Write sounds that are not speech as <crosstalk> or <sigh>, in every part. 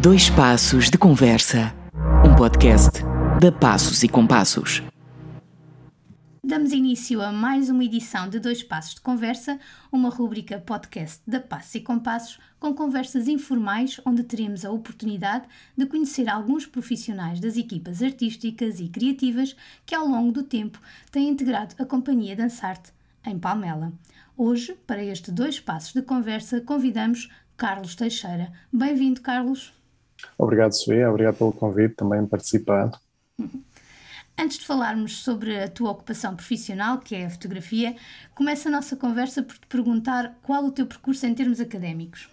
Dois Passos de Conversa, um podcast da Passos e Compassos. Damos início a mais uma edição de Dois Passos de Conversa, uma rúbrica podcast da Passos e Compassos, com conversas informais onde teremos a oportunidade de conhecer alguns profissionais das equipas artísticas e criativas que ao longo do tempo têm integrado a Companhia Dançarte em Palmela. Hoje, para este Dois Passos de Conversa, convidamos Carlos Teixeira. Bem-vindo, Carlos. Obrigado, Sofia. Obrigado pelo convite também participar. Antes de falarmos sobre a tua ocupação profissional, que é a fotografia, começa a nossa conversa por te perguntar qual o teu percurso em termos académicos.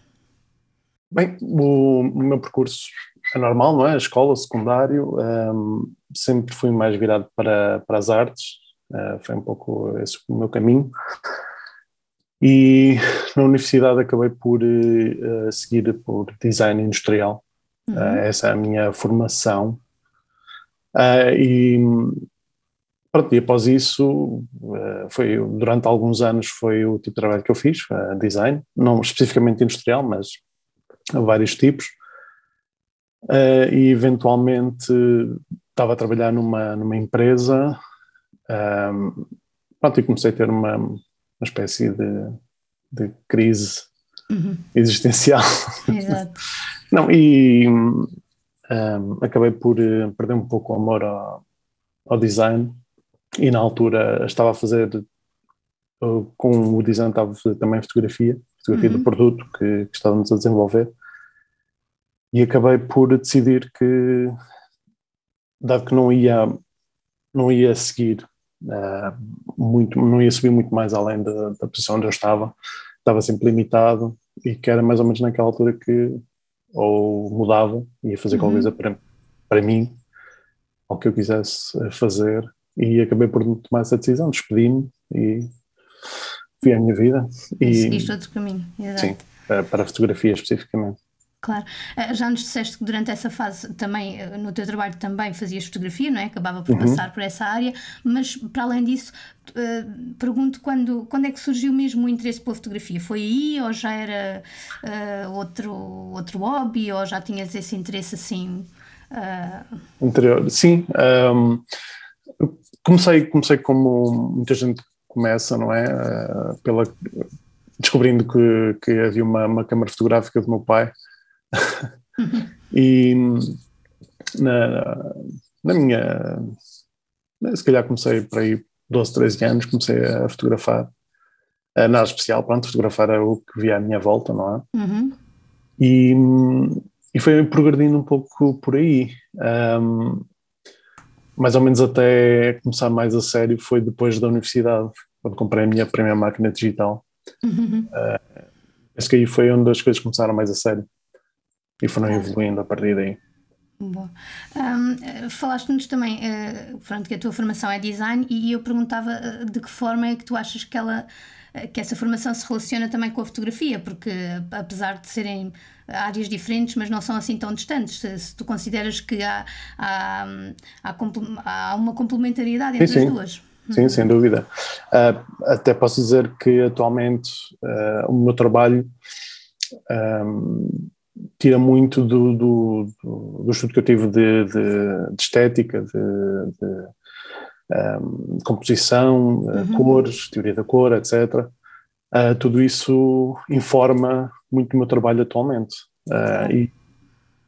Bem, o, o meu percurso é normal, não é? A escola, secundário, um, sempre fui mais virado para, para as artes, uh, foi um pouco esse o meu caminho. E na universidade acabei por uh, seguir por design industrial, Uhum. Uh, essa é a minha formação. Uh, e pronto, e após isso, uh, foi, durante alguns anos foi o tipo de trabalho que eu fiz, design, não especificamente industrial, mas vários tipos. e eventualmente estava a trabalhar numa, numa empresa um, pronto, e comecei a ter uma, uma espécie de, de crise uhum. existencial. Exato. <laughs> Não, e um, acabei por uh, perder um pouco o amor ao, ao, design e na altura estava a fazer uh, com o design estava a fazer também fotografia, fotografia uhum. do produto que, que estávamos a desenvolver e acabei por decidir que dado que não ia não ia seguir uh, muito, não ia subir muito mais além da, da posição onde eu estava, estava sempre limitado e que era mais ou menos naquela altura que ou mudava, ia fazer uhum. qualquer coisa para, para mim, ao que eu quisesse fazer, e acabei por tomar essa decisão, despedi-me e fui a minha vida. E, e seguiste outro caminho, exato. Sim, para a fotografia especificamente. Claro. Eh, já nos disseste que durante essa fase também, eh, no teu trabalho também fazias fotografia, não é? Acabava por uhum. passar por essa área, mas para além disso, uh, pergunto quando, quando é que surgiu mesmo o interesse pela fotografia? Foi aí ou já era uh, outro, outro hobby ou já tinhas esse interesse assim? Uh... Interior, sim. Um, comecei, comecei como muita gente começa, não é? pela, descobrindo que, que havia uma, uma câmara fotográfica do meu pai <laughs> e na, na minha. Se calhar comecei por aí 12, 13 anos, comecei a fotografar. Nada especial, pronto, fotografar é o que via à minha volta, não é? Uhum. E, e foi progredindo um pouco por aí. Um, mais ou menos até começar mais a sério foi depois da universidade, quando comprei a minha primeira máquina digital. Uhum. Uh, acho que aí foi onde as coisas começaram mais a sério e foram evoluindo a partir daí. Bom. Um, Falaste-nos também uh, pronto, que a tua formação é design e eu perguntava uh, de que forma é que tu achas que ela uh, que essa formação se relaciona também com a fotografia, porque apesar de serem áreas diferentes, mas não são assim tão distantes, se, se tu consideras que há, há, há, há uma complementariedade entre sim, as duas. Sim, sem dúvida. até posso dizer que atualmente o meu trabalho um, tira muito do, do, do, do, estudo que eu tive de, de, de estética, de, de um, composição, uhum. cores, teoria da cor, etc. Uh, tudo isso informa muito o meu trabalho atualmente. Uh, e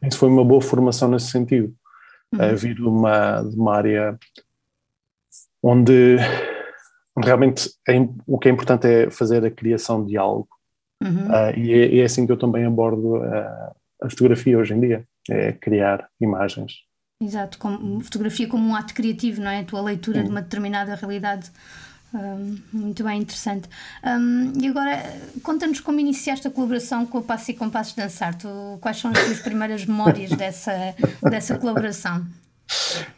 isso foi uma boa formação nesse sentido. Uhum. Uh, vir de uma, de uma área onde realmente é, o que é importante é fazer a criação de algo Uhum. Uh, e, é, é, assim que eu também abordo a, a fotografia hoje em dia, é criar imagens. Exato, como, fotografia como um ato criativo, não é? A tua leitura Sim. de uma determinada realidade. Um, muito bem, interessante. Um, e agora, conta-nos como iniciaste a colaboração com o Passo e Compassos Dançar. Tu, quais são as tuas primeiras memórias <laughs> dessa, dessa colaboração?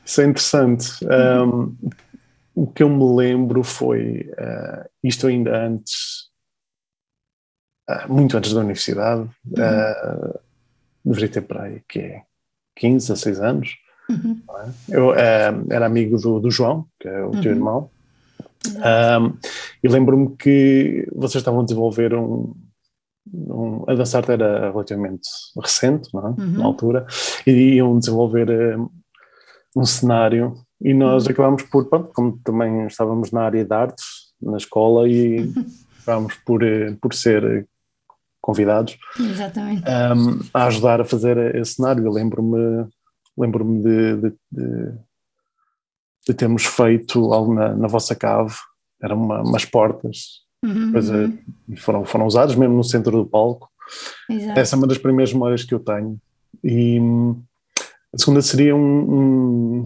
Isso é interessante. Um, o que eu me lembro foi, uh, isto ainda antes ah, muito antes da universidade, uhum. uh, deveria ter para aí que é 15, 16 anos. Uhum. É? Eu uh, era amigo do, do, João, que é o uhum. teu irmão, um, e lembro-me que vocês estavam a desenvolver um, um, a Dançar era relativamente recente, é? uhum. na altura, e iam desenvolver uh, um cenário e nós uhum. acabámos por, pronto, como também estávamos na área de artes, na escola, e acabámos por, uh, por ser convidados um, a ajudar a fazer esse cenário. Eu lembro-me lembro-me de, de, de, de, termos feito algo na, na vossa cave, eram uma, umas portas Uhum, Depois uhum. foram, foram usados mesmo no centro do palco. Exato. Essa é uma das primeiras memórias que eu tenho. E a segunda seria um. um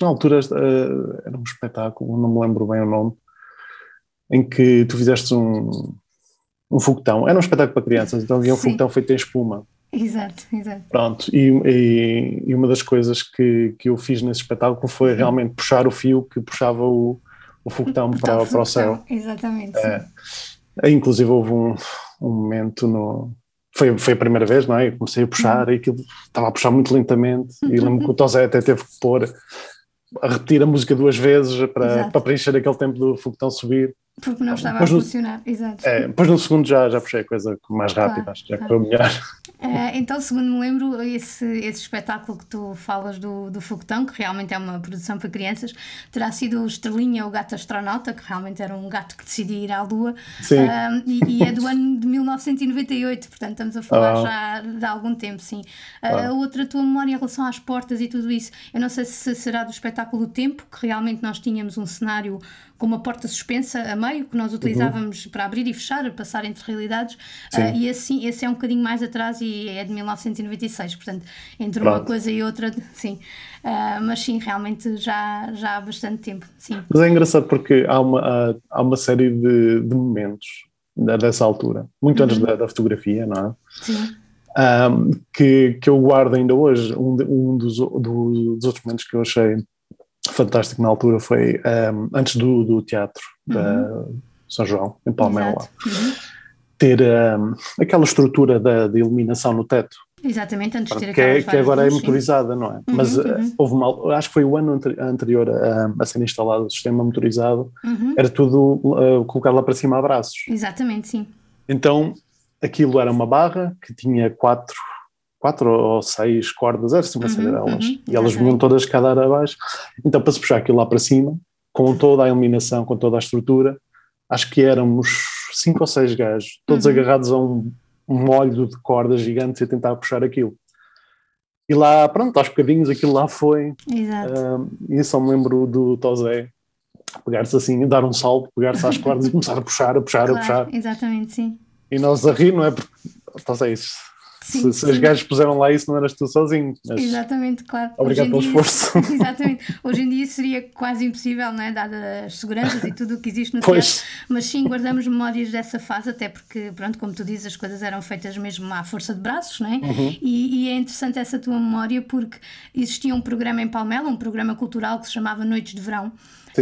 na altura uh, era um espetáculo, não me lembro bem o nome, em que tu fizeste um, um foguetão. Era um espetáculo para crianças, então havia um Sim. foguetão feito em espuma. Exato, exato. Pronto, e, e, e, uma das coisas que, que eu fiz nesse espetáculo foi uhum. realmente puxar o fio que puxava o, o foguetão para, para o céu. Exatamente. É, inclusive houve um, um momento no, foi, foi a primeira vez, não é? Eu comecei a puxar uhum. e aquilo estava a puxar muito lentamente. E lembro que o <laughs> Tosé até teve que pôr a repetir a música duas vezes para, para preencher aquele tempo do foguetão subir. Porque não estava depois a funcionar, no, exato. É, depois no segundo já, já puxei a coisa mais rápida, claro, acho que já claro. foi melhor. Uh, então, segundo me lembro, esse, esse espetáculo que tu falas do, do Foguetão, que realmente é uma produção para crianças, terá sido o Estrelinha, o gato astronauta, que realmente era um gato que decidia ir à Lua, sim. Uh, e, e, é do <laughs> ano de 1998, portanto estamos a falar oh. já de algum tempo, sim. Uh, oh. Outra tua memória em relação às portas e tudo isso, eu não sei se será do espetáculo do Tempo, que realmente nós tínhamos um cenário com uma porta suspensa a meio, que nós utilizávamos uhum. para abrir e fechar, passar entre realidades, uh, e assim, esse é um bocadinho mais atrás e é de 1996, portanto, entre Pronto. uma coisa e outra, <laughs> sim. Uh, mas sim, realmente já, já há bastante tempo, sim. Mas é engraçado porque há uma, há, há uma série de, de momentos dessa altura, muito uhum. antes da, da, fotografia, não é? Sim. Um, que, que eu guardo ainda hoje. Um, de, um dos, do, dos outros momentos que eu achei fantástico na altura foi um, antes do, do teatro uhum. da São João, em Palmela, uhum. ter um, aquela estrutura da, de iluminação no teto. Exatamente, antes de ter que, é, que agora é motorizada, não é? Uhum, Mas uh, uhum. houve uma, acho que foi o ano anterior a, a ser instalado o sistema motorizado, uhum. era tudo uh, colocado lá para cima a braços. Exatamente, sim. Então aquilo era uma barra que tinha quatro quatro ou seis cordas, era assim uma série delas, uhum, e elas vinham todas cada abaixo. Então, para se puxar aquilo lá para cima, com toda a iluminação, com toda a estrutura, acho que éramos cinco ou seis gajos, todos uhum. agarrados a um, um molho de cordas gigantes e a tentar puxar aquilo. E lá, pronto, aos bocadinhos aquilo lá foi. Exato. Um, e só me lembro do Tosé pegar-se assim, dar um salto, pegar-se às cordas e começar a puxar, a puxar, claro, a puxar. Exatamente, sim. E nós a rir, não é? Porque Tosé, isso Sim, se, se os gajos puseram lá isso, não eras tu sozinho. Exatamente, claro. Obrigado pelo esforço. <laughs> Exatamente. Hoje em dia seria quase impossível, não é? Dada as seguranças e tudo o que existe no pois. teatro. Mas sim, guardamos memórias dessa fase, até porque, pronto, como tu dizes, as coisas eram feitas mesmo à força de braços, não é? Uhum. E, e, é interessante essa tua memória porque existia um programa em Palmela, um programa cultural que se chamava Noites de Verão.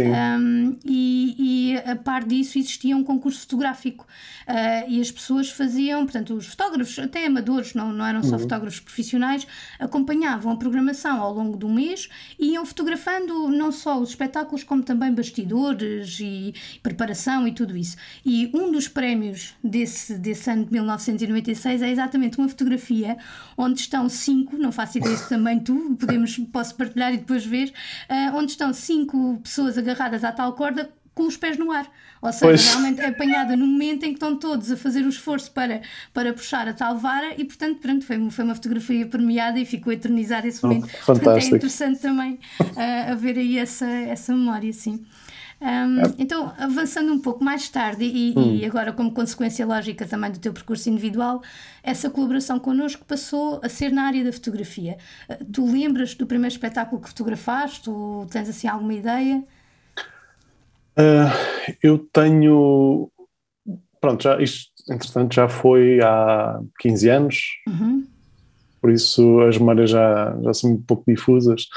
Um, e, e, a par disso existia um concurso fotográfico uh, e as pessoas faziam, portanto, os fotógrafos, até amadores, não, não eram só uhum. fotógrafos profissionais, acompanhavam a programação ao longo do mês e iam fotografando não só os espetáculos, como também bastidores e preparação e tudo isso. E um dos prémios desse, desse ano de 1996 é exatamente uma fotografia onde estão cinco, não faço ideia se também tu, podemos, posso partilhar e depois ver, uh, onde estão cinco pessoas agarradas à tal corda com os pés no ar. Ou seja, pois. realmente é apanhada no momento em que estão todos a fazer o esforço para, para puxar a tal vara e, portanto, pronto, foi, foi uma fotografia premiada e ficou eternizado esse momento. Oh, portanto, é interessante também uh, a ver aí essa, essa memória, sim. Um, é. Então, avançando um pouco mais tarde e, hum. e, agora como consequência lógica também do teu percurso individual, essa colaboração connosco passou a ser na área da fotografia. Uh, tu lembras do primeiro espetáculo que fotografaste? Tu tens assim alguma ideia? Uh, eu tenho. Pronto, já, isto entretanto já foi há 15 anos, uhum. por isso as memórias já, já são um pouco difusas.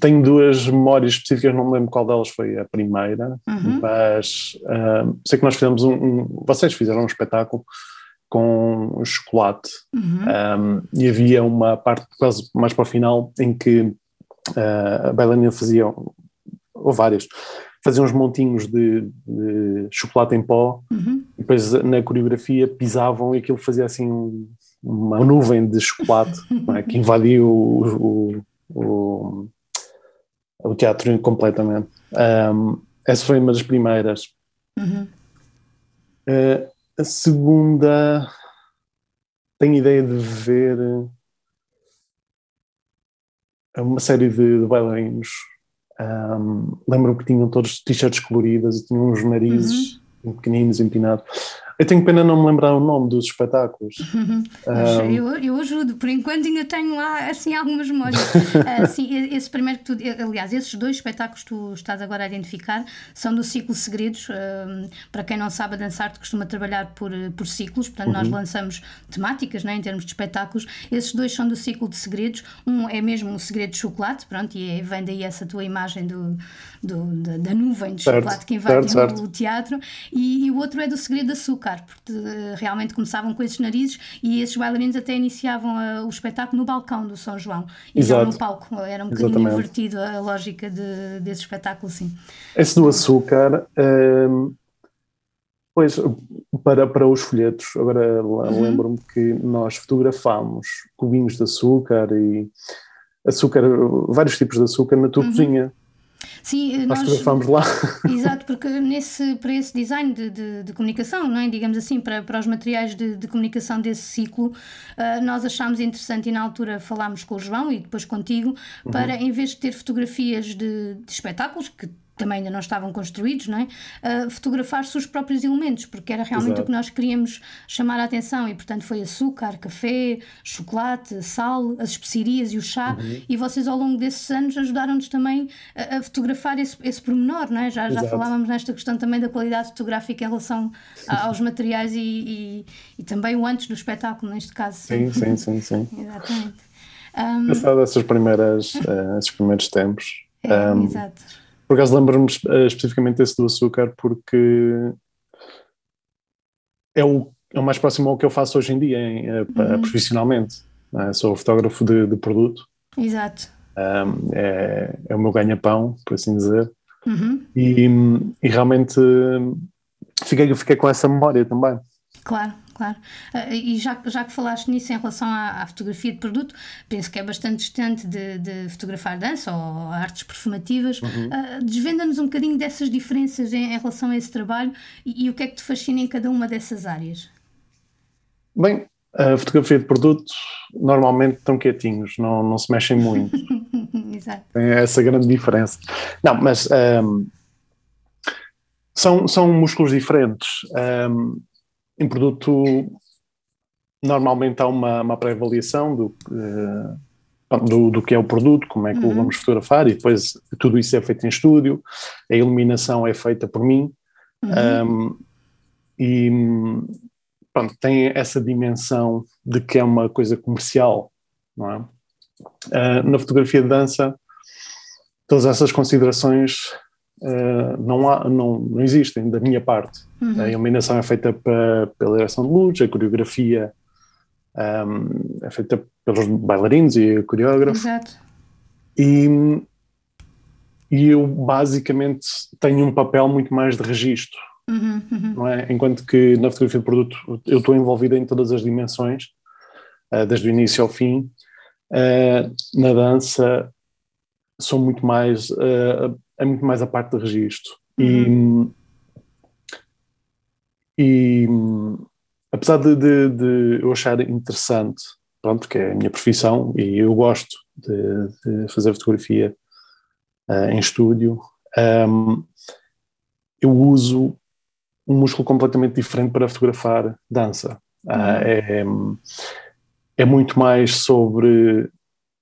Tenho duas memórias específicas, não me lembro qual delas foi a primeira, uhum. mas uh, sei que nós fizemos um, um, Vocês fizeram um espetáculo com chocolate uhum. um, e havia uma parte quase mais para o final em que uh, a bailarina fazia, ou várias, faziam uns montinhos de, de chocolate em pó, uhum. e depois na coreografia pisavam e aquilo fazia assim um, uma nuvem de chocolate <laughs> é? que invadiu o, o, o, o, teatro completamente. Um, essa foi uma das primeiras. Uhum. Uh, a segunda tenho ideia de ver uma série de, de bailarinos. Um, Lembro-me que tinham todos t-shirts coloridas e tinham uns narizes uhum. pequeninos, empinados. Eu tenho pena não me lembrar o nome dos espetáculos. <laughs> um, eu, eu ajudo, por enquanto ainda tenho lá assim algumas memórias. uh, <laughs> sim, esse primeiro que tu, aliás, esses dois espetáculos que tu estás agora a identificar são do ciclo Segredos. Uh, para quem não sabe, a Dançarte costuma trabalhar por, por ciclos, portanto, uhum. nós lançamos temáticas né, em termos de espetáculos. Esses dois são do ciclo de Segredos. Um é mesmo o Segredo de Chocolate, pronto, e é, vem daí essa tua imagem do, do da, da, nuvem de certo, chocolate que invade certo, o teatro, e, e o outro é do Segredo de Açúcar porque uh, realmente começavam com esses narizes e esses bailarinos até iniciavam uh, o espetáculo no balcão do São João e Exato. não no palco. Era um bocadinho Exatamente. invertido a lógica de, desse espetáculo, sim. Esse do açúcar. Ehm, pois, para, para os folhetos, agora uhum. lembro-me que nós fotografámos cubinhos de açúcar e açúcar, vários tipos de açúcar na tua uhum. cozinha. Sim, nós, nós lá. <laughs> Exato, porque nesse, para esse design de, de, de, comunicação, não é? digamos assim, para, para os materiais de, de comunicação desse ciclo, uh, nós achámos interessante e na altura falámos com o João e depois contigo, uhum. para em vez de ter fotografias de, de espetáculos, que também ainda não estavam construídos, não é? Uh, fotografar-se os próprios elementos, porque era realmente Exato. o que nós queríamos chamar a atenção e, portanto, foi açúcar, café, chocolate, sal, as especiarias e o chá. Uhum. E vocês, ao longo desses anos, ajudaram-nos também a, a, fotografar esse, esse pormenor, não é? Já, já falávamos nesta questão também da qualidade fotográfica em relação a, aos <laughs> materiais e, e, e, também o antes do espetáculo, neste caso. Sim, sim, sim. sim. <laughs> Exatamente. Um, Passado essas primeiras, uh, esses primeiros tempos. É, um, exato por acaso lembro-me uh, especificamente desse do açúcar porque é o, é o mais próximo ao que eu faço hoje em dia, em, uh, uhum. profissionalmente. É? Sou fotógrafo de, de produto. Exato. Um, é, é o meu ganha-pão, por assim dizer. Uhum. E, e realmente fiquei, fiquei com essa memória também. Claro, claro. Uh, e já, já que falaste nisso em relação à, à, fotografia de produto, penso que é bastante distante de, de fotografar dança ou artes performativas. Uhum. Uh, Desvenda-nos um bocadinho dessas diferenças em, em relação a esse trabalho e, e, o que é que te fascina em cada uma dessas áreas? Bem, a fotografia de produto normalmente estão quietinhos, não, não se mexem muito. <laughs> Exato. Tem essa grande diferença. Não, mas um, são, são músculos diferentes. Um, em produto, normalmente há uma, uma pré-avaliação do, uh, do, do, que é o produto, como é que uhum. o vamos fotografar, e depois tudo isso é feito em estúdio, a iluminação é feita por mim, uhum. um, e pronto, tem essa dimensão de que é uma coisa comercial, não é? Uh, na fotografia de dança, todas essas considerações uh, não, há, não, não existem da minha parte. Uhum. A iluminação é feita pra, pela direção de luz, a coreografia um, é feita pelos bailarinos e coreógrafo. Exato. E, e eu basicamente tenho um papel muito mais de registro. Uhum, uhum. Não é? Enquanto que na fotografia de produto eu estou envolvido em todas as dimensões, uh, desde o início ao fim. Uh, na dança sou muito mais é muito mais a parte de registro. Uhum. E, e apesar de, de, de, eu achar interessante, pronto, porque é a minha profissão e eu gosto de, de fazer fotografia uh, em estúdio, um, eu uso um músculo completamente diferente para fotografar dança. Uhum. Uh, é, é muito mais sobre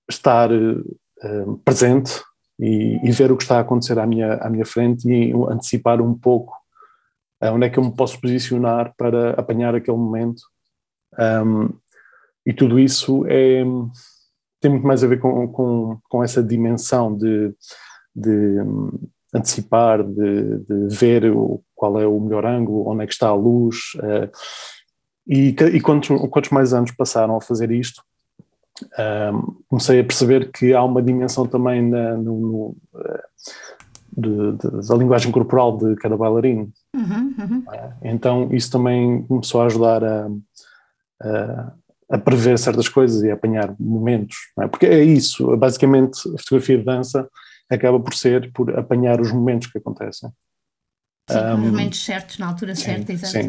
estar uh, presente e, e, ver o que está a acontecer à minha, à minha frente e antecipar um pouco uh, onde é que eu me posso posicionar para apanhar aquele momento. Um, e tudo isso é, tem muito mais a ver com, com, com essa dimensão de, de antecipar, de, de ver qual é o melhor ângulo, onde é que está a luz. Uh, e, e quantos, quantos mais anos passaram a fazer isto, um, comecei a perceber que há uma dimensão também na, no, no, de, de, da linguagem corporal de cada bailarino. Uhum, uhum. Então isso também começou a ajudar a, a, a, prever certas coisas e a apanhar momentos, é? porque é isso, basicamente a fotografia de dança acaba por ser por apanhar os momentos que acontecem. Sim, um, os momentos certos, na altura certa, exato.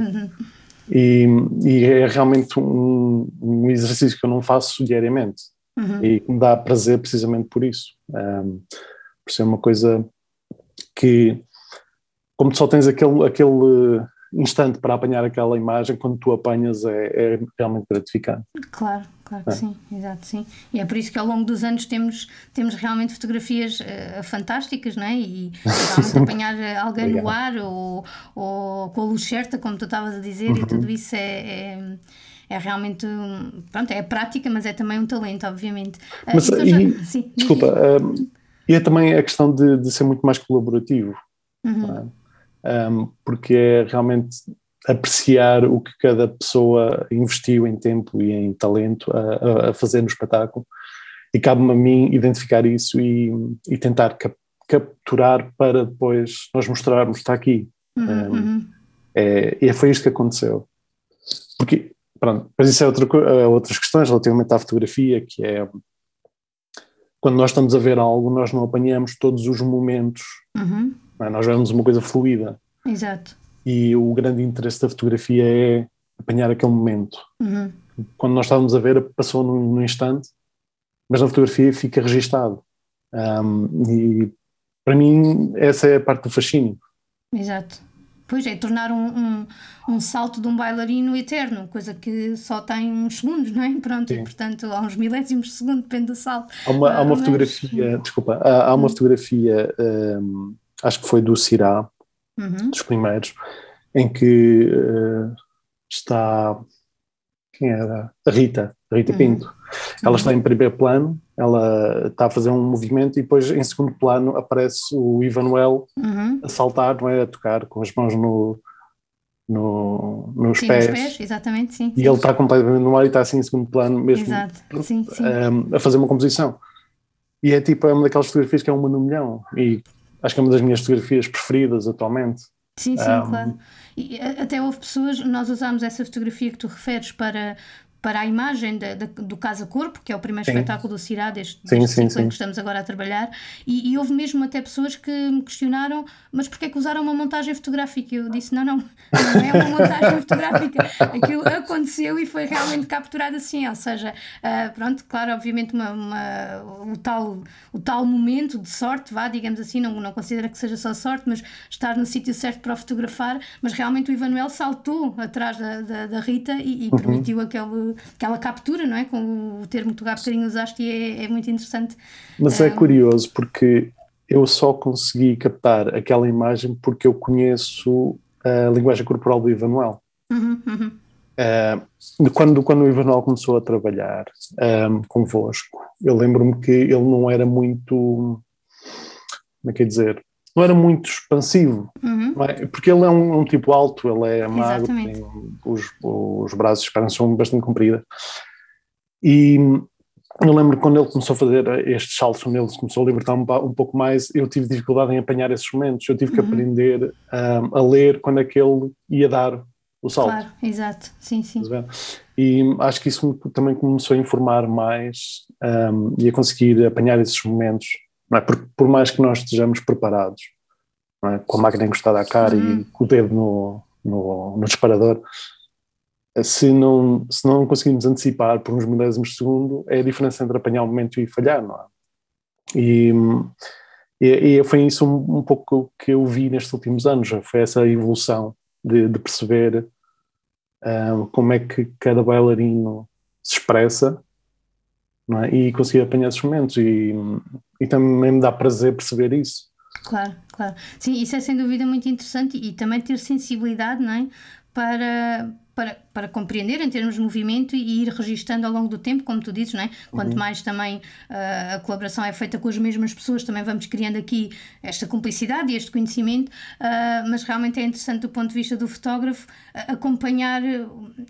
E, e, é realmente um, um, exercício que eu não faço diariamente uhum. e me dá prazer precisamente por isso. Um, por ser uma coisa que, como só tens aquele, aquele instante para apanhar aquela imagem, quando tu apanhas é, é realmente gratificante. Claro, claro que é. sim, exato, sim. E é por isso que ao longo dos anos temos, temos realmente fotografias uh, fantásticas, não é? E realmente <laughs> apanhar eh, alguém Obrigado. no ar ou, ou com a luz certa, como tu estavas a dizer, uhum. e tudo isso é, é é realmente, pronto, é prática, mas é também um talento, obviamente. Eh, mas, então, já, e, sim, desculpa, e é também a questão de, de ser muito mais colaborativo. Uhum um, porque é realmente apreciar o que cada pessoa investiu em tempo e em talento a, a fazer no espetáculo e cabe-me a mim identificar isso e, e tentar cap capturar para depois nós mostrarmos, está aqui. Uhum, um, é, e foi isto que aconteceu. Porque, pronto, mas isso é outra, é outras questões relativamente à fotografia, que é quando nós estamos a ver algo, nós não apanhamos todos os momentos uhum. É? Nós vemos uma coisa fluida. Exato. E o grande interesse da fotografia é apanhar aquele momento. Uhum. Quando nós estávamos a ver, passou num, num instante, mas na fotografia fica registado. Um, e para mim, essa é a parte do fascínio. Exato. Pois é, tornar um, um, um, salto de um bailarino eterno, coisa que só tem uns segundos, não é? Pronto, e portanto, há uns milésimos de segundo, depende do salto. Há uma, há uma mas... fotografia, desculpa, há, há uma uhum. fotografia um, acho que foi do Cirá, uhum. dos primeiros, em que uh, está. Quem era? A Rita, a Rita uhum. Pinto. Ela está em primeiro plano, ela está a fazer um movimento e depois em segundo plano aparece o Ivanuel uhum. a saltar, não é? A tocar com as mãos no, no, nos sim, pés. Nos pés, exatamente, sim. E ele está completamente no ar e está assim em segundo plano mesmo. Sim, sim. Um, a fazer uma composição. E é tipo, é uma daquelas fotografias que é uma no milhão. E acho que é uma das minhas fotografias preferidas atualmente. Sim, sim, um, claro. E até houve pessoas, nós usámos essa fotografia que tu referes para, para a imagem do Casa Corpo, que é o primeiro sim. espetáculo do Cirá, deste, sim, deste sim, sim. que estamos agora a trabalhar, e, e, houve mesmo até pessoas que me questionaram, mas porquê é que usaram uma montagem fotográfica? Eu disse, não, não, não é uma montagem <laughs> fotográfica, aquilo aconteceu e foi realmente capturado assim, ou seja, uh, pronto, claro, obviamente uma, uma, o, tal, o tal momento de sorte, vá, digamos assim, não, não considera que seja só sorte, mas estar no sítio certo para fotografar, mas realmente o Ivanuel saltou atrás da, da, da Rita e, e uhum. permitiu aquele aquela captura, não é? Com o termo que tu há bocadinho usaste e é, é muito interessante. Mas é curioso porque eu só consegui captar aquela imagem porque eu conheço a linguagem corporal do Ivanuel. Uhum, uhum. Uh, quando, quando o Ivanuel começou a trabalhar um, convosco, eu lembro-me que ele não era muito, como é que é dizer, não era muito expansivo, uhum. é? porque ele é um, um, tipo alto, ele é magro, tem os, os braços esperam são bastante compridos. E eu lembro quando ele começou a fazer estes saltos, quando ele começou a libertar um, um, pouco mais, eu tive dificuldade em apanhar esses momentos. Eu tive que uhum. aprender um, a ler quando é que ele ia dar o salto. Claro, exato, sim, sim. E acho que isso também começou a informar mais um, e a conseguir apanhar esses momentos não é? Por, por mais que nós estejamos preparados, é? com a máquina encostada à cara uhum. e com o dedo no, no, no, disparador, se não, se não conseguimos antecipar por uns milésimos de segundo, é a diferença entre apanhar o momento e falhar, não é? E, e, e foi isso um, um, pouco que eu vi nestes últimos anos, foi essa evolução de, de perceber um, como é que cada bailarino se expressa é? e conseguir apanhar esses momentos e, e também me dá prazer perceber isso. Claro, claro. Sim, isso é sem dúvida muito interessante e também ter sensibilidade, não é? Para, para, para compreender em termos de movimento e ir registando ao longo do tempo, como tu dizes, não é? Quanto uhum. mais também uh, a colaboração é feita com as mesmas pessoas, também vamos criando aqui esta cumplicidade e este conhecimento, uh, mas realmente é interessante do ponto de vista do fotógrafo uh, acompanhar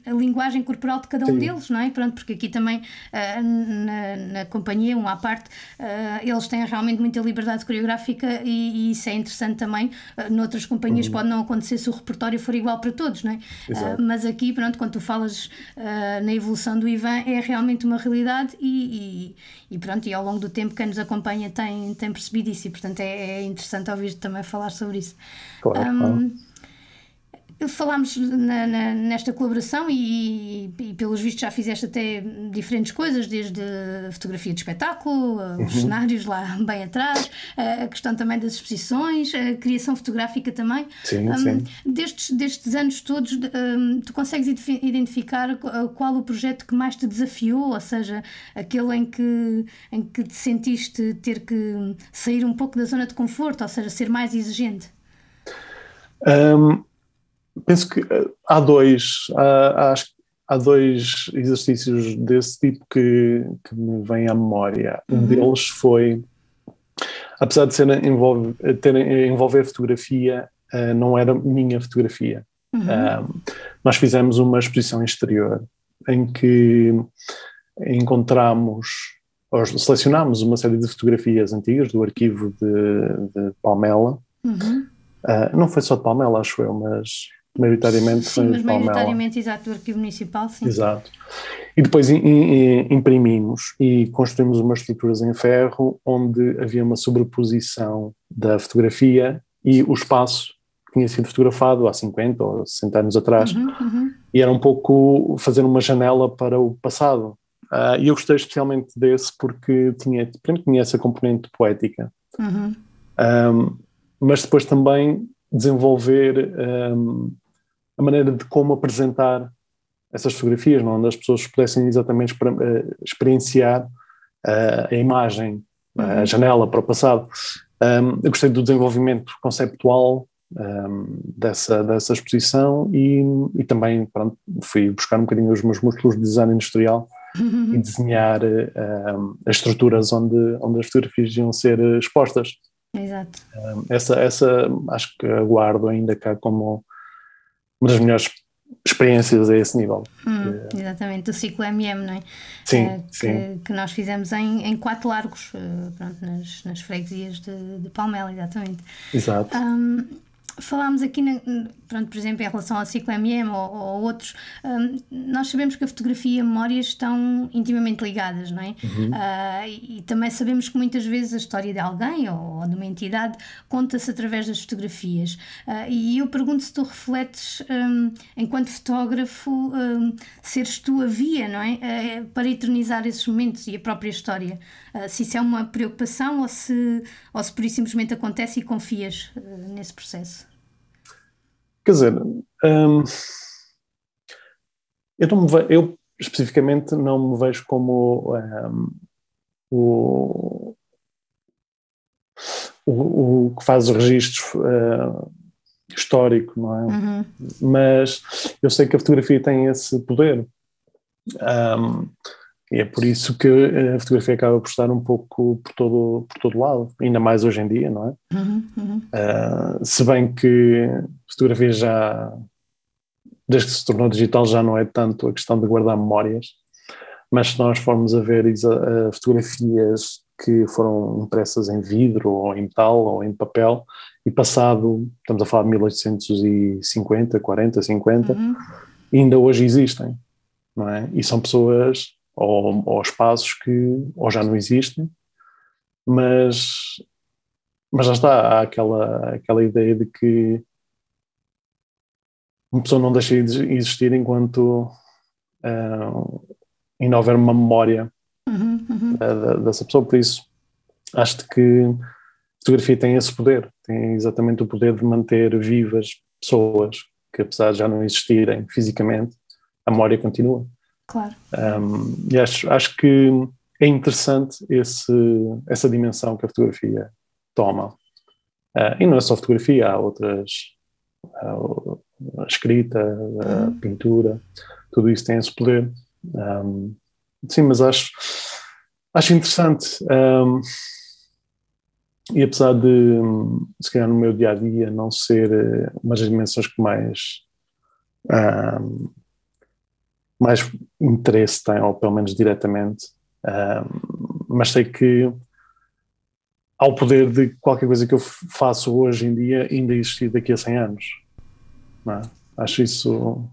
a linguagem corporal de cada um Sim. deles, não é? Pronto, porque aqui também na, na, companhia, um à parte, eles têm realmente muita liberdade coreográfica e, e isso é interessante também. noutras companhias uhum. pode não acontecer se o repertório for igual para todos, não é? mas aqui, pronto, quando tu falas na evolução do Ivan, é realmente uma realidade e, e, e, pronto, e ao longo do tempo quem nos acompanha tem, tem percebido isso e, portanto, é, é interessante ouvir também falar sobre isso. Claro, um, claro falámos na, na, nesta colaboração e, e, pelos vistos já fizeste até diferentes coisas, desde fotografia de espetáculo, uhum. os cenários lá bem atrás, a questão também das exposições, a criação fotográfica também. Sim, um, sim. Destes, destes anos todos, um, tu consegues identificar qual o projeto que mais te desafiou, ou seja, aquele em que, em que te sentiste ter que sair um pouco da zona de conforto, ou seja, ser mais exigente? Um, penso que eh, há dois, há, há, há, dois exercícios desse tipo que, que me vêm à memória. Um uhum. deles foi, apesar de ser envolve, ter, envolver fotografia, uh, não era minha fotografia. Uhum. Uh, nós fizemos uma exposição exterior em que encontramos ou selecionámos uma série de fotografias antigas do arquivo de, de Palmela. Uhum. Uh, não foi só de Palmela, acho eu, mas maioritariamente sim, mas maioritariamente exato do arquivo municipal sim. Exato. E depois imprimimos e construímos umas estruturas em ferro onde havia uma sobreposição da fotografia e o espaço que tinha sido fotografado há 50 ou 60 anos atrás. Uhum, uhum. e era um pouco fazer uma janela para o passado. Uh, e eu gostei especialmente desse porque tinha, primeiro tinha essa componente poética. Uhum. um, mas depois também desenvolver um, a maneira de como apresentar essas fotografias, não? onde as pessoas pudessem exatamente exper uh, experienciar uh, a imagem, uhum. a janela para o passado. Um, eu gostei do desenvolvimento conceptual um, dessa, dessa exposição e, e também pronto, fui buscar um bocadinho os meus músculos de design industrial uhum. e desenhar um, as estruturas onde, onde as fotografias iam ser expostas. Exato. essa, essa acho que aguardo ainda cá como uma das melhores experiências a esse nível. Hum, exatamente, do ciclo MM, não é? Sim, é, que, sim. que nós fizemos em, em quatro largos, eh, pronto, nas, nas freguesias de, de Palmela, exatamente. Exato. Um, falámos aqui, na, pronto, por exemplo, em relação ao ciclo MM ou, ou outros, um, nós sabemos que a fotografia e a memória estão intimamente ligadas, não é? Uhum. Uh, e, também sabemos que muitas vezes a história de alguém ou, ou de uma entidade conta-se através das fotografias. Uh, e eu pergunto se tu refletes, um, enquanto fotógrafo, um, seres tu a via, não é? Uh, para eternizar esses momentos e a própria história. se isso é uma preocupação ou se, ou se por isso simplesmente acontece e confias nesse processo. Quer dizer, hum, eu, não me eu especificamente não me vejo como um, o, o, o, que faz os registros uh, histórico, não é? Uhum. Mas eu sei que a fotografia tem esse poder. Um, e é por isso que a fotografia acaba por estar um pouco por todo, por todo lado, ainda mais hoje em dia, não é? Uhum, uhum. Uh, se bem que a fotografia já, desde que se tornou digital, já não é tanto a questão de guardar memórias, mas se nós formos a ver uh, fotografias que foram impressas em vidro, ou em metal, ou em papel, e passado, estamos a falar de 1850, 40, 50, uhum. ainda hoje existem, não é? E são pessoas ou, ou espaços que ou já não existem, mas, mas já está, há aquela, aquela ideia de que uma pessoa não deixa de existir enquanto uh, ainda houver uma memória uhum, uhum. dessa pessoa, por isso acho que a fotografia tem esse poder, tem exatamente o poder de manter vivas pessoas que apesar de já não existirem fisicamente, a memória continua. Claro. Um, e acho, acho que é interessante esse, essa dimensão que a fotografia toma. Uh, e não é só fotografia, há outras. Uh, escrita, a uhum. pintura, tudo isso tem esse poder. Um, sim, mas acho, acho interessante. Um, e apesar de, se calhar, no meu dia a dia não ser uh, umas dimensões que mais. Um, mais interesse tem, ou pelo menos diretamente, mas sei que ao poder de qualquer coisa que eu faço hoje em dia ainda existir daqui a 100 anos. É? Acho isso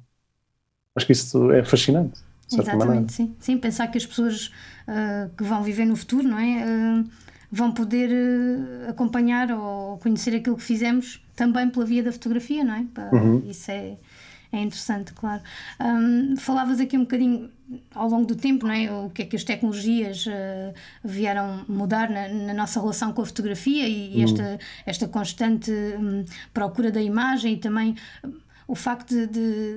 acho que isso é fascinante. Exatamente, maneira. sim. Sim, pensar que as pessoas uh, que vão viver no futuro, não é? Uh, vão poder uh, acompanhar ou conhecer aquilo que fizemos também pela via da fotografia, não é? Uhum. Isso é, é interessante, claro. Um, falavas aqui um bocadinho ao longo do tempo, não é? O que é que as tecnologias uh, vieram mudar na, na, nossa relação com a fotografia e, e esta, uhum. esta constante um, procura da imagem e também o facto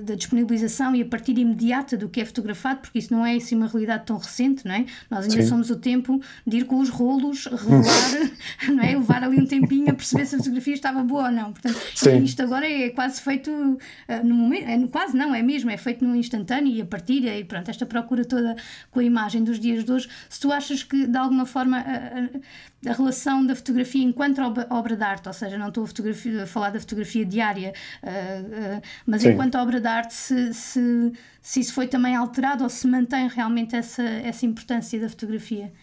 da disponibilização e a partilha imediata do que é fotografado, porque isso não é assim uma realidade tão recente, não é? Nós ainda Sim. somos o tempo de ir com os rolos, revelar, <laughs> não é? Levar ali um tempinho a perceber se a fotografia estava boa ou não. Portanto, Sim. isto agora é quase feito uh, no momento, é, quase não, é mesmo, é feito no instantâneo e a partilha e pronto, esta procura toda com a imagem dos dias de hoje. Se tu achas que de alguma forma a, a, a relação da fotografia enquanto obra de arte, ou seja, não estou a, a falar da fotografia diária, uh, uh, mas Sim. enquanto obra de arte, se, se, se isso foi também alterado ou se mantém realmente essa, essa importância da fotografia?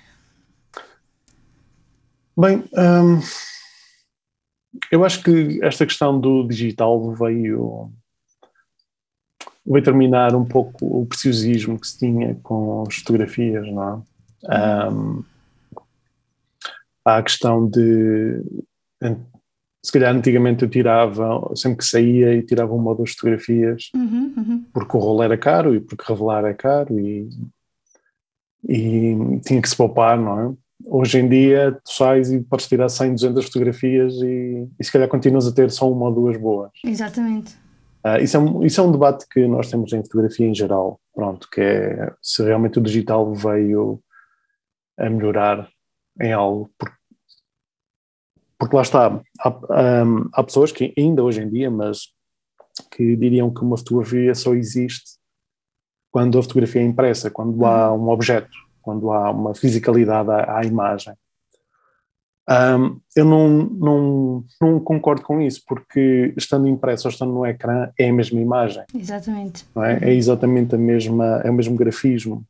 Bem, hum, eu acho que esta questão do digital veio, veio terminar um pouco o preciosismo que se tinha com as fotografias, não é? Um, há a questão de se calhar antigamente eu tirava, sempre que saía, e tirava uma ou duas fotografias, uhum, uhum. porque o rolo era caro e porque revelar é caro e, e tinha que se poupar, não é? Hoje em dia tu sais e podes tirar 100, 200 fotografias e, e se calhar continuas a ter só uma ou duas boas. Exatamente. Uh, isso, é um, isso é um debate que nós temos em fotografia em geral, pronto, que é se realmente o digital veio a melhorar em algo, porque porque lá está, há, um, há, pessoas que ainda hoje em dia, mas que diriam que uma fotografia só existe quando a fotografia é impressa, quando há uhum. um objeto, quando há uma fisicalidade à, à imagem. Um, eu não, não, não concordo com isso, porque estando impresso ou estando no ecrã é a mesma imagem. Exatamente. É? é exatamente a mesma, é o mesmo grafismo.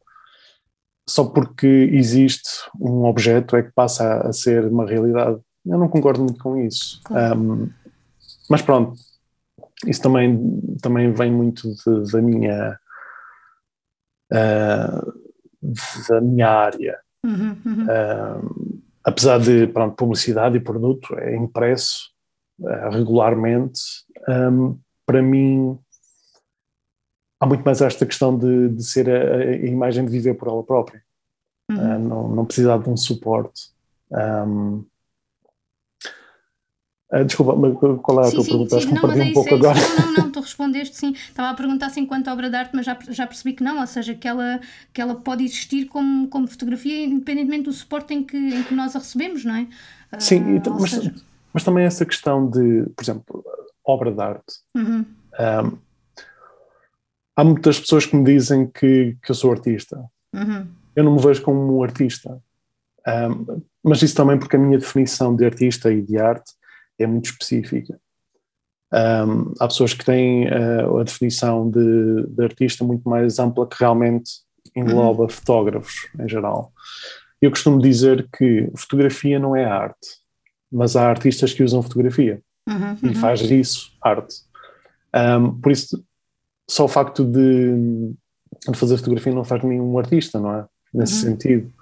Só porque existe um objeto é que passa a ser uma realidade. Eu não concordo muito com isso. Claro. Um, mas pronto, isso também, também vem muito de, da minha uh, da minha área. Uhum, uhum. Uh, apesar de pronto, publicidade e produto é impresso uh, regularmente, um, para mim há muito mais esta questão de, de ser a, a, imagem de viver por ela própria. Uhum. não, não precisar de um suporte. Um, ah, desculpa, qual é a sim, tua sim, pergunta? Sim, Acho que não, perdi um pouco é agora. Não, não, não, tu respondeste sim. Estava a perguntar assim quanto obra de arte, mas já, já percebi que não, ou seja, que ela, que ela pode existir como, como fotografia independentemente do suporte em que, em que nós a recebemos, não é? Sim, uh, mas, seja... mas também essa questão de, por exemplo, obra de arte. Uhum. Um, há muitas pessoas que me dizem que, que eu sou artista. Uhum. Eu não me vejo como um artista. Um, mas isso também porque a minha definição de artista e de arte é muito específica. Um, há pessoas que têm uh, a definição de, de, artista muito mais ampla que realmente engloba uhum. fotógrafos em geral. Eu costumo dizer que fotografia não é arte, mas há artistas que usam fotografia uhum, e uhum. faz isso arte. Um, por isso, só o facto de, de, fazer fotografia não faz nenhum artista, não é? Nesse uhum. sentido.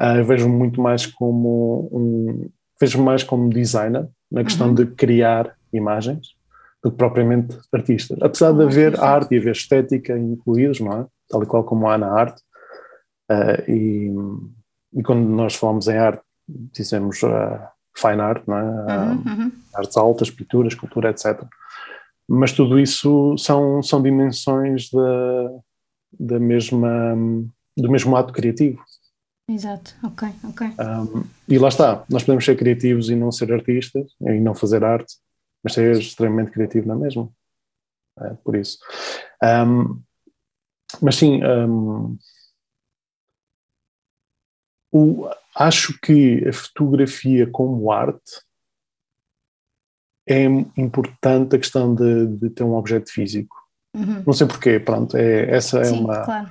Uh, eu vejo muito mais como um, vejo mais como designer na questão uhum. de criar imagens do que propriamente artistas. Apesar de haver arte e haver estética incluídos, não é? Tal e qual como há na arte. Uh, e, e, quando nós falamos em arte, dizemos uh, fine art, não é? Uhum, uhum. Artes altas, pintura, escultura, etc. Mas tudo isso são, são dimensões da, da mesma, do mesmo ato criativo. Exato, ok, ok. Um, e lá está, nós podemos ser criativos e não ser artistas, e não fazer arte, mas ser extremamente criativo na mesma. é, por isso. Um, mas sim, um, o, acho que a fotografia como arte é importante a questão de, de ter um objeto físico. Uhum. Não sei porquê, pronto, é, essa é Sim, uma. Claro.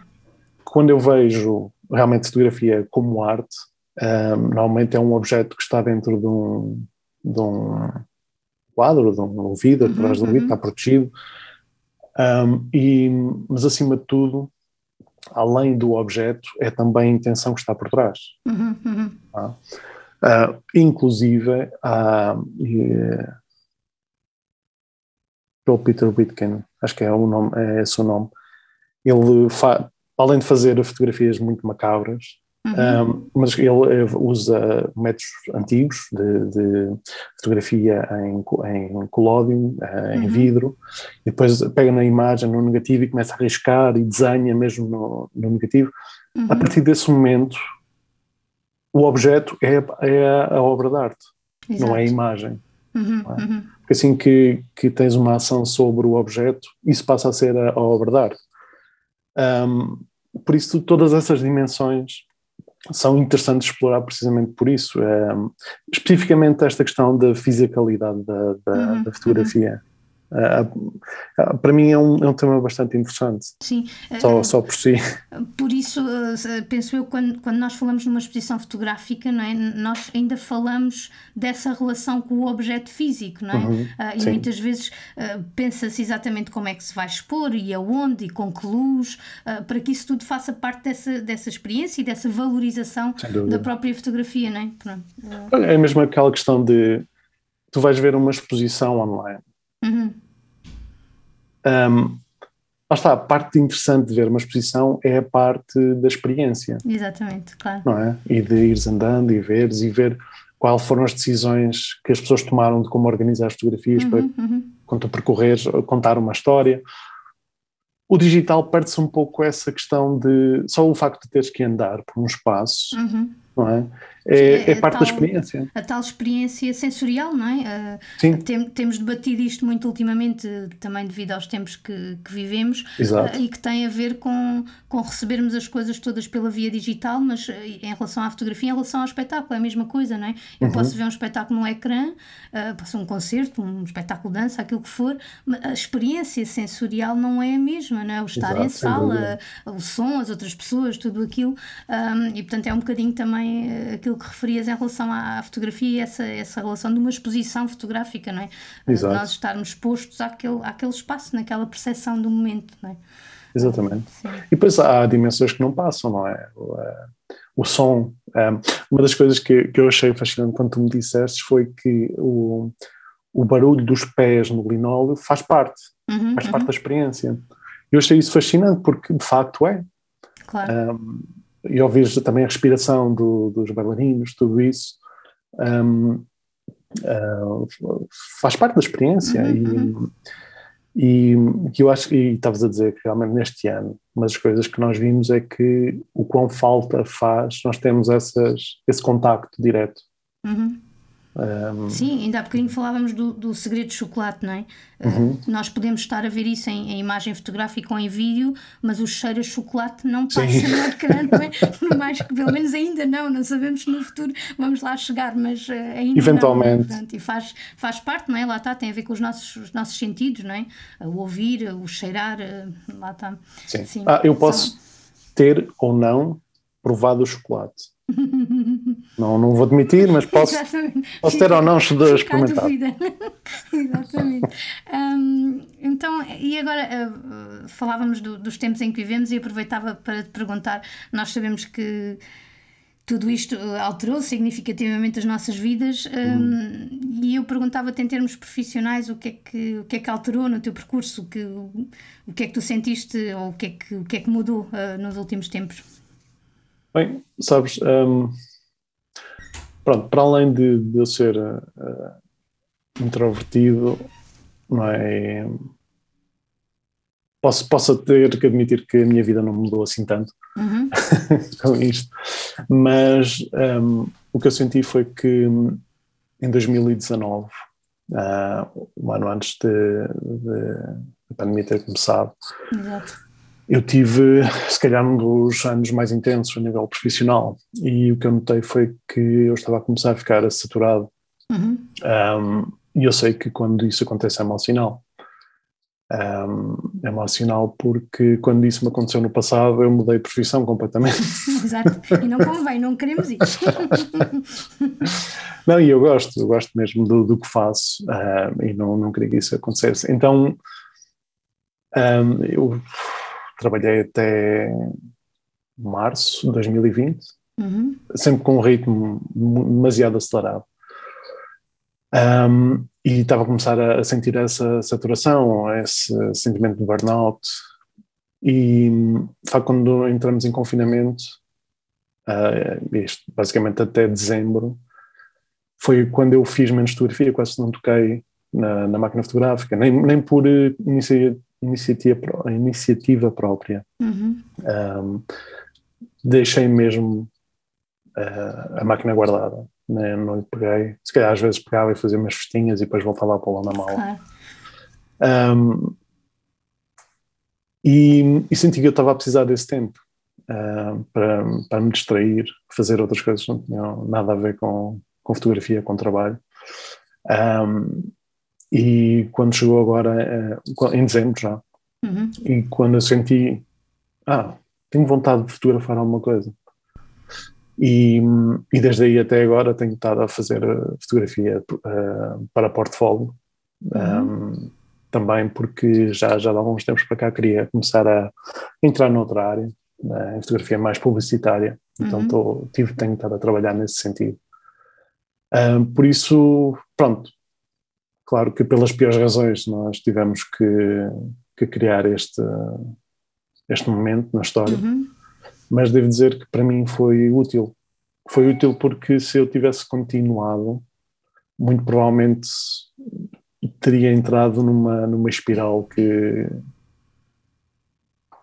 Quando eu vejo realmente fotografia como arte, um, normalmente é um objeto que está dentro de um, de um quadro, de um vidro, uhum, atrás do vidro, uhum. está protegido. Um, e, mas acima de tudo, além do objeto, é também a intenção que está por trás. Uhum, uhum. Ah, uh, inclusive, uh, uh, pelo Peter Whitkin, acho que é, o nome, é esse o nome, ele, além de fazer fotografias muito macabras, Uhum. Um, mas ele usa métodos antigos de, de fotografia em, em colódio, uh, em uhum. vidro, e depois pega na imagem, no negativo, e começa a arriscar e desenha mesmo no, no negativo. Uhum. A partir desse momento, o objeto é, é a obra de arte, Exato. não é a imagem. Uhum, é? Uhum. Porque assim que, que tens uma ação sobre o objeto, isso passa a ser a, a obra de arte. Um, por isso, todas essas dimensões são interessantes de explorar precisamente por isso. É, especificamente esta questão da fisicalidade da, da, uhum, da fotografia. Uhum. Uh, para mim é um, é um tema bastante interessante. Sim. Só, uh, só por si. Por isso, penso eu, quando, quando nós falamos numa exposição fotográfica, não é? nós ainda falamos dessa relação com o objeto físico, não é? Uhum, e sim. muitas vezes pensa-se exatamente como é que se vai expor e aonde e com que luz, para que isso tudo faça parte dessa, dessa experiência e dessa valorização da própria fotografia, não é? Pronto. É mesmo aquela questão de tu vais ver uma exposição online. Uhum. Um, lá está, a parte interessante de ver uma exposição é a parte da experiência. Exatamente, claro. Não é? E de ires andando e veres e ver quais foram as decisões que as pessoas tomaram de como organizar as fotografias uhum, para uhum. quando tu percorreres, contar uma história. O digital perde-se um pouco essa questão de só o facto de teres que andar por um espaço uhum não é? É, é parte tal, da experiência. A tal experiência sensorial, não é? Sim. Tem, temos debatido isto muito ultimamente, também devido aos tempos que, que vivemos, Exato. e que tem a ver com, com recebermos as coisas todas pela via digital, mas em relação à fotografia, em relação ao espetáculo, é a mesma coisa, não é? Eu uhum. posso ver um espetáculo no ecrã, posso um concerto, um espetáculo de dança, aquilo que for, mas a experiência sensorial não é a mesma, não é? O estar Exato, em sala, o som, as outras pessoas, tudo aquilo, um, e portanto é um bocadinho também eh, aquilo que referias em relação à fotografia e essa, essa relação de uma exposição fotográfica, não é? Eh, Exato. Nós estarmos expostos àquele, àquele espaço, naquela percepção do momento, não é? Exatamente. Sim. E depois há dimensões que não passam, não é? O, uh, o som. Um, uma das coisas que, que eu achei fascinante quando tu me disseste foi que o, o barulho dos pés no linóleo faz parte, uhum, faz uhum. parte da experiência. Eu achei isso fascinante porque de facto é. Claro. Um, e ouvir também a respiração do, dos bailarinos, tudo isso, um, uh, faz parte da experiência. Uhum, e, e que eu acho que, estavas a dizer que realmente neste ano, uma das coisas que nós vimos é que o quão falta faz nós temos essas, esse contacto direto. Uhum. Um, Sim, ainda há bocadinho falávamos do, do segredo de chocolate, não é? Uhum. Uh, nós podemos estar a ver isso em, em, imagem fotográfica ou em vídeo, mas o cheiro a chocolate não passa Sim. no ecrã, não é? <laughs> Por mais que, pelo menos ainda não, não sabemos se no futuro vamos lá chegar, mas uh, ainda Eventualmente. não. Portanto, e faz, faz parte, não é? Lá está, tem a ver com os nossos, os nossos sentidos, não é? O ouvir, o cheirar, uh, lá está. Sim. Sim. Ah, eu posso ter ou não provado o chocolate. <laughs> Não, não vou admitir, mas posso, posso ter ou não experimentado. <laughs> Exatamente. Um, então, e agora uh, falávamos do, dos tempos em que vivemos e aproveitava para te perguntar: nós sabemos que tudo isto alterou significativamente as nossas vidas um, Uhum. e eu perguntava-te em termos profissionais o que é que, o que, é que alterou no teu percurso, o que, o que é que tu sentiste ou o que é que, o que, é que mudou uh, nos últimos tempos? Bem, sabes, um, pronto, para além de, de eu ser uh, introvertido, não é? Posso, posso ter que admitir que a minha vida não mudou assim tanto Uhum. <laughs> com isto, mas um, o que eu senti foi que em 2019, uh, um ano antes de, de a pandemia ter começado. Exato. Eu tive, se calhar, um dos anos mais intensos a nível profissional e o que eu notei foi que eu estava a começar a ficar saturado. Uhum. Um, e eu sei que quando isso acontece é mau sinal. Um, é mau sinal porque quando isso me aconteceu no passado eu mudei de profissão completamente. <laughs> Exato, e não convém, não queremos isso. <laughs> não, e eu gosto, eu gosto mesmo do, do que faço uh, e não, não queria que isso acontecesse. Então um, eu trabalhei até março de 2020, uhum. sempre com um ritmo demasiado acelerado. Um, e estava a começar a, sentir essa saturação, esse sentimento de burnout. E foi quando entramos em confinamento, uh, isto, basicamente até dezembro, foi quando eu fiz menos fotografia, quase não toquei na, na máquina fotográfica, nem, nem por inicia, iniciativa, iniciativa própria. Uhum. Um, deixei mesmo uh, a máquina guardada né? não lhe peguei. Se calhar às vezes pegava e fazia umas festinhas e depois voltava a pô-la na mala. Claro. Um, e, e, senti que eu estava a precisar desse tempo uh, para, para me distrair, fazer outras coisas que não tinham nada a ver com, com fotografia, com trabalho. Um, e quando chegou agora, uh, em dezembro já, uhum. e quando eu senti, ah, tenho vontade de fotografar alguma coisa, e, e, desde aí até agora tenho estado a fazer fotografia uh, para portfólio, uhum. um, também porque já, já há alguns tempos para cá queria começar a entrar noutra área, uh, em fotografia mais publicitária, então uhum. tô, tive, tenho estado a trabalhar nesse sentido. Uh, por isso, pronto, claro que pelas piores razões nós tivemos que, que criar este, este momento na história. Uhum mas devo dizer que para mim foi útil. Foi útil porque se eu tivesse continuado, muito provavelmente teria entrado numa, numa espiral que,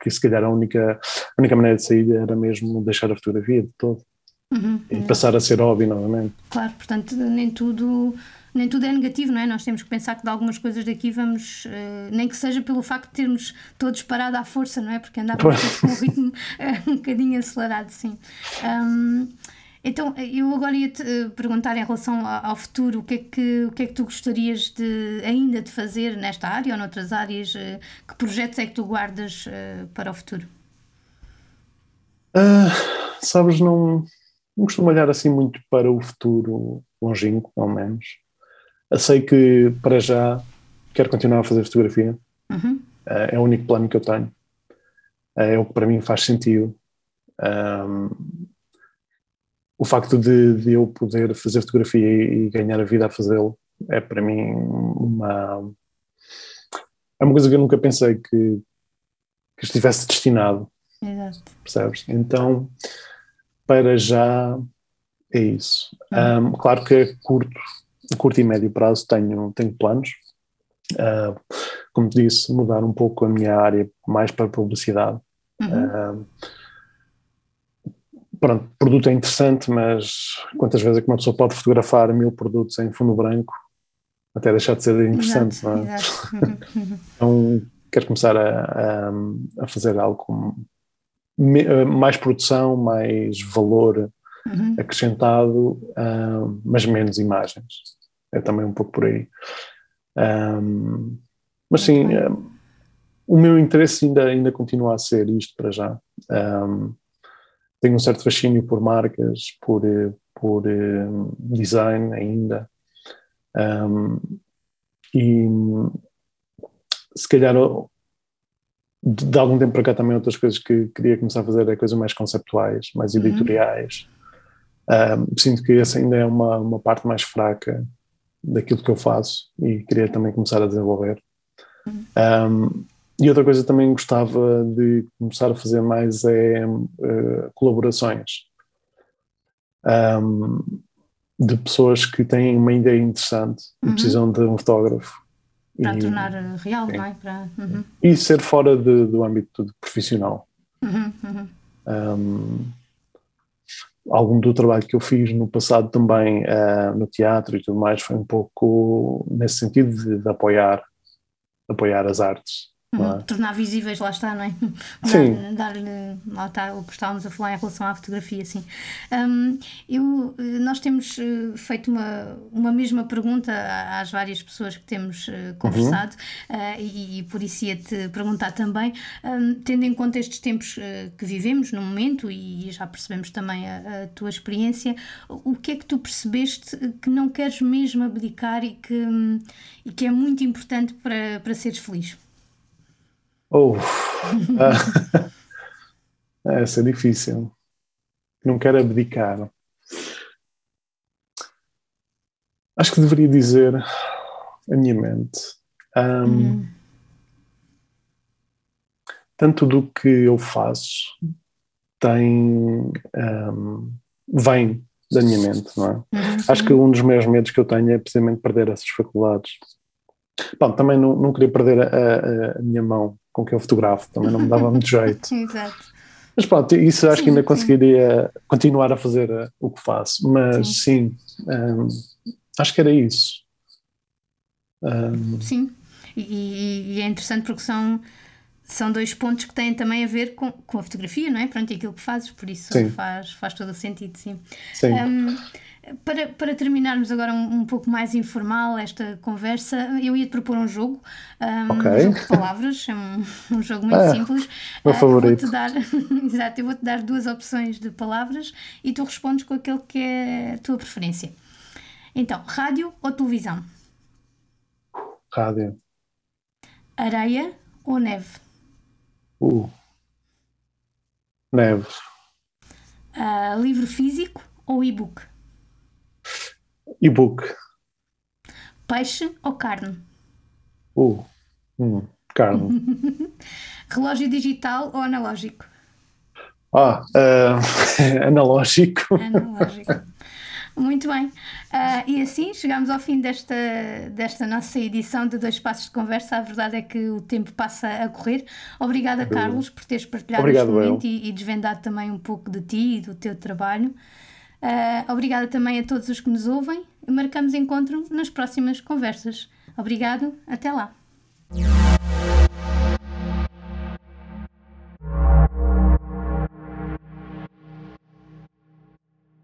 que se calhar a única, a única maneira de sair era mesmo deixar a fotografia de todo uhum, e passar a ser hobby novamente. Claro, portanto, nem tudo nem tudo é negativo, não é? Nós temos que pensar que de algumas coisas daqui vamos, uh, nem que seja pelo facto de termos todos parado à força, não é? Porque andávamos todos com um ritmo uh, <laughs> um bocadinho acelerado, sim. Um, então, eu agora ia-te eh, perguntar em relação ao futuro, o que, é que, o que é que tu gostarias de, ainda de fazer nesta área ou noutras áreas? Que projetos é que tu guardas para o futuro? Uh, sabes, não, não costumo olhar assim muito para o futuro longínquo, ao menos. Eu sei que para já quero continuar a fazer fotografia. Uhum. É o único plano que eu tenho. É o que para mim faz sentido. Um, o facto de, de, eu poder fazer fotografia e, e ganhar a vida a fazê-lo é para mim uma é uma coisa que eu nunca pensei que, que estivesse destinado. Exato. Percebes? Então, para já é isso. Um, claro que é curto curto e médio prazo tenho, tenho planos. Uh, como te disse, mudar um pouco a minha área mais para publicidade. Uhum. Uh, pronto, produto é interessante, mas quantas vezes é que uma pessoa pode fotografar mil produtos em fundo branco até deixar de ser interessante, exato, não é? <laughs> Então, quero começar a, a, a fazer algo com mais produção, mais valor uhum. acrescentado, uh, mas menos imagens é também um pouco por aí. Um, mas sim, um, o meu interesse ainda, ainda continua a ser isto para já. Um, tenho um certo fascínio por marcas, por, por um, design ainda. e se calhar de, algum tempo para cá também outras coisas que queria começar a fazer é coisas mais conceptuais, mais uhum. editoriais. Uhum. sinto que essa ainda é uma, uma parte mais fraca daquilo que eu faço e queria também começar a desenvolver. Um, e outra coisa também gostava de começar a fazer mais é uh, colaborações um, de pessoas que têm uma ideia interessante uhum. e precisam de um fotógrafo. Para e, tornar real, sim. não é? Para, uhum. E ser fora de, do âmbito profissional. Uhum, uhum. Um, algum do trabalho que eu fiz no passado também uh, no teatro e tudo mais foi um pouco nesse sentido de, de apoiar apoiar as artes Uhum. É? Tornar visíveis, lá está, não é? <laughs> Sim. Dar-lhe, lá está o que estávamos a falar em relação à fotografia, sim. Um, eu, eh, nós temos eh, feito uma, uma mesma pergunta às várias pessoas que temos uh, conversado uhum. uh, e, e, por isso ia-te perguntar também, um, tendo em conta estes tempos que vivemos no momento e já percebemos também a, a, tua experiência, o que é que tu percebeste que não queres mesmo abdicar e que, um, e que é muito importante para, para seres feliz? Oh, ah, <laughs> essa é difícil. Não quero abdicar. Acho que deveria dizer a minha mente. Um, uhum. Tanto do que eu faço tem um, vem da minha mente, não é? Uhum. Acho que um dos maiores medos que eu tenho é precisamente perder essas faculdades. Bom, também não, não queria perder a, a, a minha mão com que eu fotografo, também não me dava muito jeito. <laughs> Exato. Mas pronto, isso acho sim, que ainda sim. conseguiria continuar a fazer uh, o que faço, mas sim, sim um, acho que era isso. Um, sim, e, e, é interessante porque são, são dois pontos que têm também a ver com, com a fotografia, não é? Pronto, e aquilo que fazes, por isso faz, faz todo o sentido, sim. Sim. Um, para, para terminarmos agora um, um, pouco mais informal esta conversa, eu ia-te propor um jogo, um, okay. um, jogo de palavras, é um, <laughs> um jogo muito ah, simples. Meu uh, favorito. Vou dar, <laughs> exato, eu vou-te dar duas opções de palavras e tu respondes com aquele que é a tua preferência. Então, rádio ou televisão? Rádio. Areia ou neve? Uh. Neve. Uh, livro físico ou e-book? E-book. Peixe ou carne? Uh, hum, carne. <laughs> Relógio digital ou analógico? Ah, uh, <laughs> analógico. Analógico. Muito bem. Uh, e assim chegamos ao fim desta, desta nossa edição de Dois Passos de Conversa. A verdade é que o tempo passa a correr. Obrigada, Carlos, por teres partilhado Obrigado, este momento e, e desvendado também um pouco de ti e do teu trabalho. Uh, obrigada também a todos os que nos ouvem. Marcamos encontro nas próximas conversas. Obrigado, até lá.